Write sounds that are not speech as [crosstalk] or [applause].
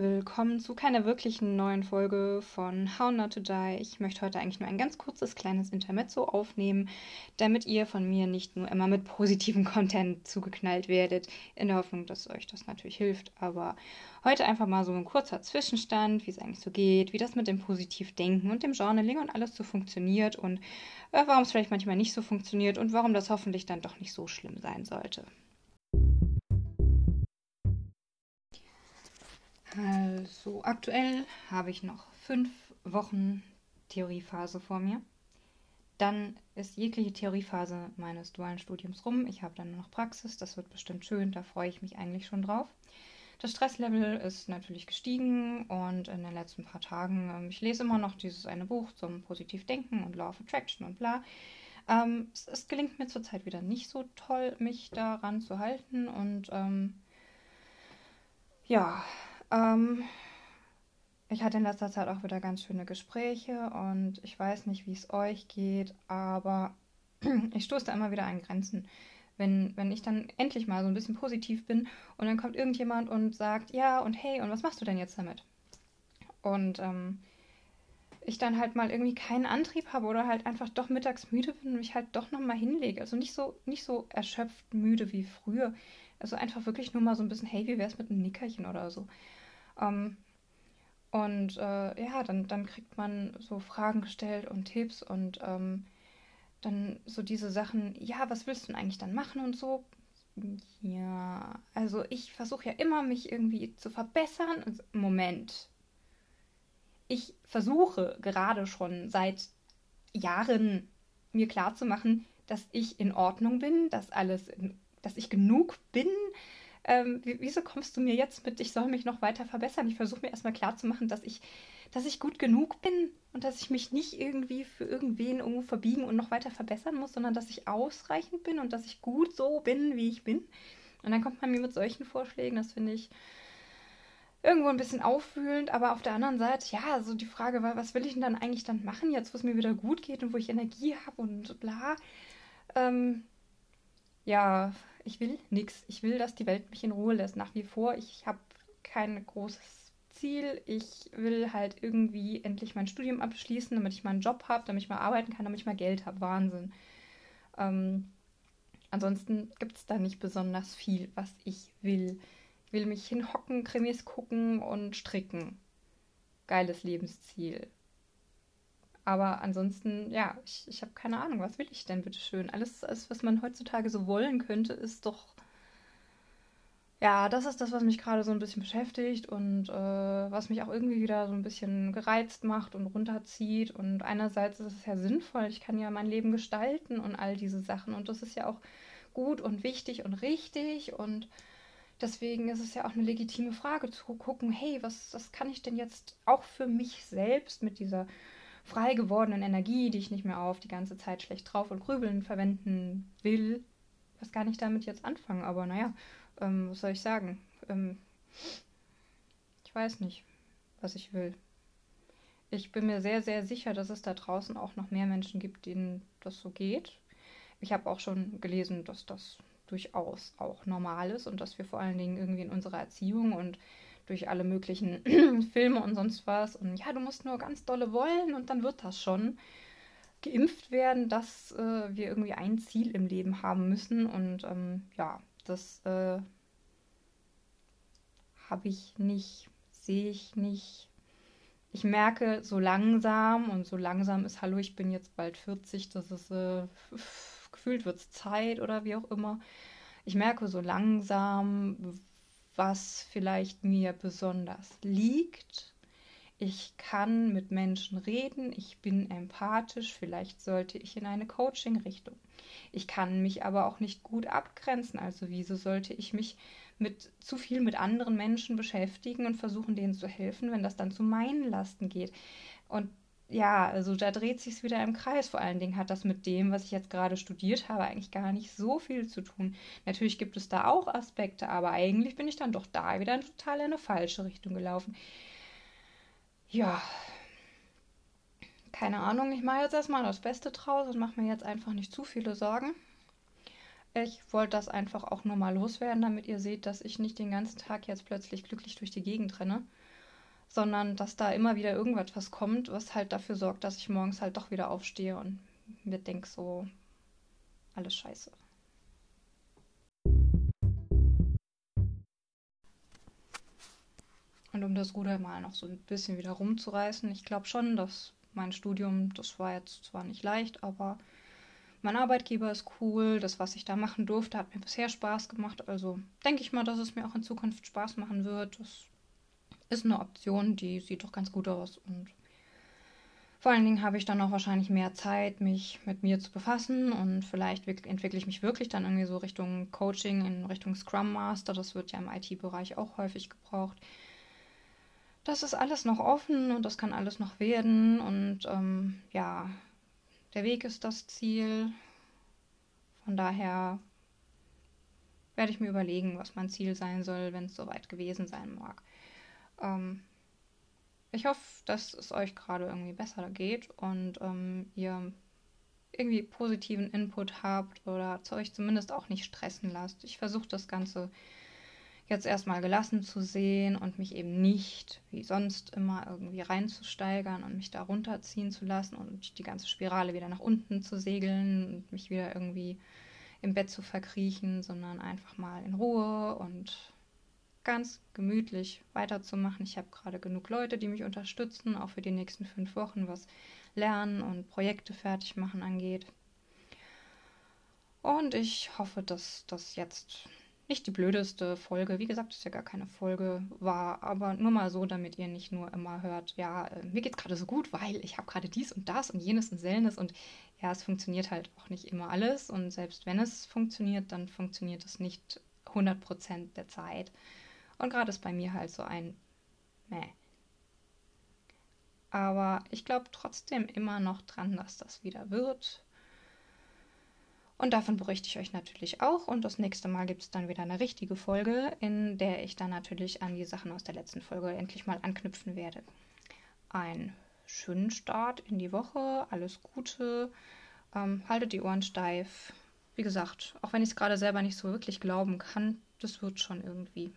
willkommen zu keiner wirklichen neuen Folge von How Not to Die. Ich möchte heute eigentlich nur ein ganz kurzes kleines Intermezzo aufnehmen, damit ihr von mir nicht nur immer mit positivem [laughs] Content zugeknallt werdet, in der Hoffnung, dass euch das natürlich hilft. Aber heute einfach mal so ein kurzer Zwischenstand, wie es eigentlich so geht, wie das mit dem Positivdenken und dem Journaling und alles so funktioniert und äh, warum es vielleicht manchmal nicht so funktioniert und warum das hoffentlich dann doch nicht so schlimm sein sollte. Also aktuell habe ich noch fünf Wochen Theoriephase vor mir. Dann ist jegliche Theoriephase meines dualen Studiums rum. Ich habe dann nur noch Praxis. Das wird bestimmt schön. Da freue ich mich eigentlich schon drauf. Das Stresslevel ist natürlich gestiegen und in den letzten paar Tagen, ähm, ich lese immer noch dieses eine Buch zum Positivdenken und Law of Attraction und bla. Ähm, es, es, gelingt mir zurzeit wieder nicht so toll, mich daran zu halten und ähm, ja, ähm, ich hatte in letzter Zeit auch wieder ganz schöne Gespräche und ich weiß nicht, wie es euch geht, aber [clears throat] ich stoße da immer wieder an Grenzen. Wenn, wenn ich dann endlich mal so ein bisschen positiv bin und dann kommt irgendjemand und sagt, ja und hey, und was machst du denn jetzt damit? Und ähm, ich dann halt mal irgendwie keinen Antrieb habe oder halt einfach doch mittags müde bin und mich halt doch nochmal hinlege. Also nicht so, nicht so erschöpft müde wie früher. Also einfach wirklich nur mal so ein bisschen, hey, wie wär's mit einem Nickerchen oder so. Ähm, und äh, ja, dann, dann kriegt man so Fragen gestellt und Tipps und ähm, dann so diese Sachen, ja, was willst du denn eigentlich dann machen und so. Ja, also ich versuche ja immer, mich irgendwie zu verbessern. Also, Moment. Ich versuche gerade schon seit Jahren mir klarzumachen, dass ich in Ordnung bin, dass alles, in, dass ich genug bin, ähm, wieso kommst du mir jetzt mit, ich soll mich noch weiter verbessern? Ich versuche mir erstmal klarzumachen, dass ich, dass ich gut genug bin und dass ich mich nicht irgendwie für irgendwen irgendwo verbiegen und noch weiter verbessern muss, sondern dass ich ausreichend bin und dass ich gut so bin, wie ich bin. Und dann kommt man mir mit solchen Vorschlägen, das finde ich irgendwo ein bisschen aufwühlend, aber auf der anderen Seite, ja, so die Frage war, was will ich denn dann eigentlich dann machen, jetzt wo es mir wieder gut geht und wo ich Energie habe und bla. Ähm, ja, ich will nichts. Ich will, dass die Welt mich in Ruhe lässt. Nach wie vor, ich habe kein großes Ziel. Ich will halt irgendwie endlich mein Studium abschließen, damit ich mal einen Job habe, damit ich mal arbeiten kann, damit ich mal Geld habe. Wahnsinn. Ähm, ansonsten gibt es da nicht besonders viel, was ich will. Ich will mich hinhocken, Krimis gucken und stricken. Geiles Lebensziel. Aber ansonsten, ja, ich, ich habe keine Ahnung, was will ich denn, bitteschön? Alles, alles, was man heutzutage so wollen könnte, ist doch. Ja, das ist das, was mich gerade so ein bisschen beschäftigt und äh, was mich auch irgendwie wieder so ein bisschen gereizt macht und runterzieht. Und einerseits ist es ja sinnvoll, ich kann ja mein Leben gestalten und all diese Sachen. Und das ist ja auch gut und wichtig und richtig. Und deswegen ist es ja auch eine legitime Frage zu gucken, hey, was, was kann ich denn jetzt auch für mich selbst mit dieser frei gewordenen Energie, die ich nicht mehr auf die ganze Zeit schlecht drauf und grübeln verwenden will. Was gar nicht damit jetzt anfangen, aber naja, ähm, was soll ich sagen? Ähm, ich weiß nicht, was ich will. Ich bin mir sehr, sehr sicher, dass es da draußen auch noch mehr Menschen gibt, denen das so geht. Ich habe auch schon gelesen, dass das durchaus auch normal ist und dass wir vor allen Dingen irgendwie in unserer Erziehung und durch alle möglichen [clears throat] Filme und sonst was. Und ja, du musst nur ganz dolle wollen und dann wird das schon. Geimpft werden, dass äh, wir irgendwie ein Ziel im Leben haben müssen. Und ähm, ja, das äh, habe ich nicht, sehe ich nicht. Ich merke so langsam und so langsam ist, hallo, ich bin jetzt bald 40, das ist äh, gefühlt wird es Zeit oder wie auch immer. Ich merke so langsam, was vielleicht mir besonders liegt. Ich kann mit Menschen reden, ich bin empathisch, vielleicht sollte ich in eine Coaching-Richtung. Ich kann mich aber auch nicht gut abgrenzen, also wieso sollte ich mich mit zu viel mit anderen Menschen beschäftigen und versuchen, denen zu helfen, wenn das dann zu meinen Lasten geht. Und ja, also da dreht sich es wieder im Kreis. Vor allen Dingen hat das mit dem, was ich jetzt gerade studiert habe, eigentlich gar nicht so viel zu tun. Natürlich gibt es da auch Aspekte, aber eigentlich bin ich dann doch da wieder total in eine falsche Richtung gelaufen. Ja, keine Ahnung. Ich mache jetzt erstmal das Beste draus und mache mir jetzt einfach nicht zu viele Sorgen. Ich wollte das einfach auch nur mal loswerden, damit ihr seht, dass ich nicht den ganzen Tag jetzt plötzlich glücklich durch die Gegend renne. Sondern dass da immer wieder irgendwas kommt, was halt dafür sorgt, dass ich morgens halt doch wieder aufstehe und mir denke so, alles scheiße. Und um das Ruder mal noch so ein bisschen wieder rumzureißen, ich glaube schon, dass mein Studium, das war jetzt zwar nicht leicht, aber mein Arbeitgeber ist cool. Das, was ich da machen durfte, hat mir bisher Spaß gemacht. Also denke ich mal, dass es mir auch in Zukunft Spaß machen wird. Das ist eine Option, die sieht doch ganz gut aus. Und vor allen Dingen habe ich dann auch wahrscheinlich mehr Zeit, mich mit mir zu befassen. Und vielleicht entwickle ich mich wirklich dann irgendwie so Richtung Coaching, in Richtung Scrum Master. Das wird ja im IT-Bereich auch häufig gebraucht. Das ist alles noch offen und das kann alles noch werden. Und ähm, ja, der Weg ist das Ziel. Von daher werde ich mir überlegen, was mein Ziel sein soll, wenn es soweit gewesen sein mag. Ähm, ich hoffe, dass es euch gerade irgendwie besser geht und ähm, ihr irgendwie positiven Input habt oder euch zumindest auch nicht stressen lasst. Ich versuche das Ganze jetzt erstmal gelassen zu sehen und mich eben nicht wie sonst immer irgendwie reinzusteigern und mich da runterziehen zu lassen und die ganze Spirale wieder nach unten zu segeln und mich wieder irgendwie im Bett zu verkriechen, sondern einfach mal in Ruhe und ganz gemütlich weiterzumachen. Ich habe gerade genug Leute, die mich unterstützen, auch für die nächsten fünf Wochen, was Lernen und Projekte fertig machen angeht. Und ich hoffe, dass das jetzt nicht die blödeste Folge. Wie gesagt, ist ja gar keine Folge war, aber nur mal so, damit ihr nicht nur immer hört, ja, äh, mir geht's gerade so gut, weil ich habe gerade dies und das und jenes und selnes und ja, es funktioniert halt auch nicht immer alles und selbst wenn es funktioniert, dann funktioniert es nicht 100% der Zeit. Und gerade ist bei mir halt so ein Meh. Aber ich glaube trotzdem immer noch dran, dass das wieder wird. Und davon berichte ich euch natürlich auch. Und das nächste Mal gibt es dann wieder eine richtige Folge, in der ich dann natürlich an die Sachen aus der letzten Folge endlich mal anknüpfen werde. Einen schönen Start in die Woche, alles Gute, ähm, haltet die Ohren steif. Wie gesagt, auch wenn ich es gerade selber nicht so wirklich glauben kann, das wird schon irgendwie.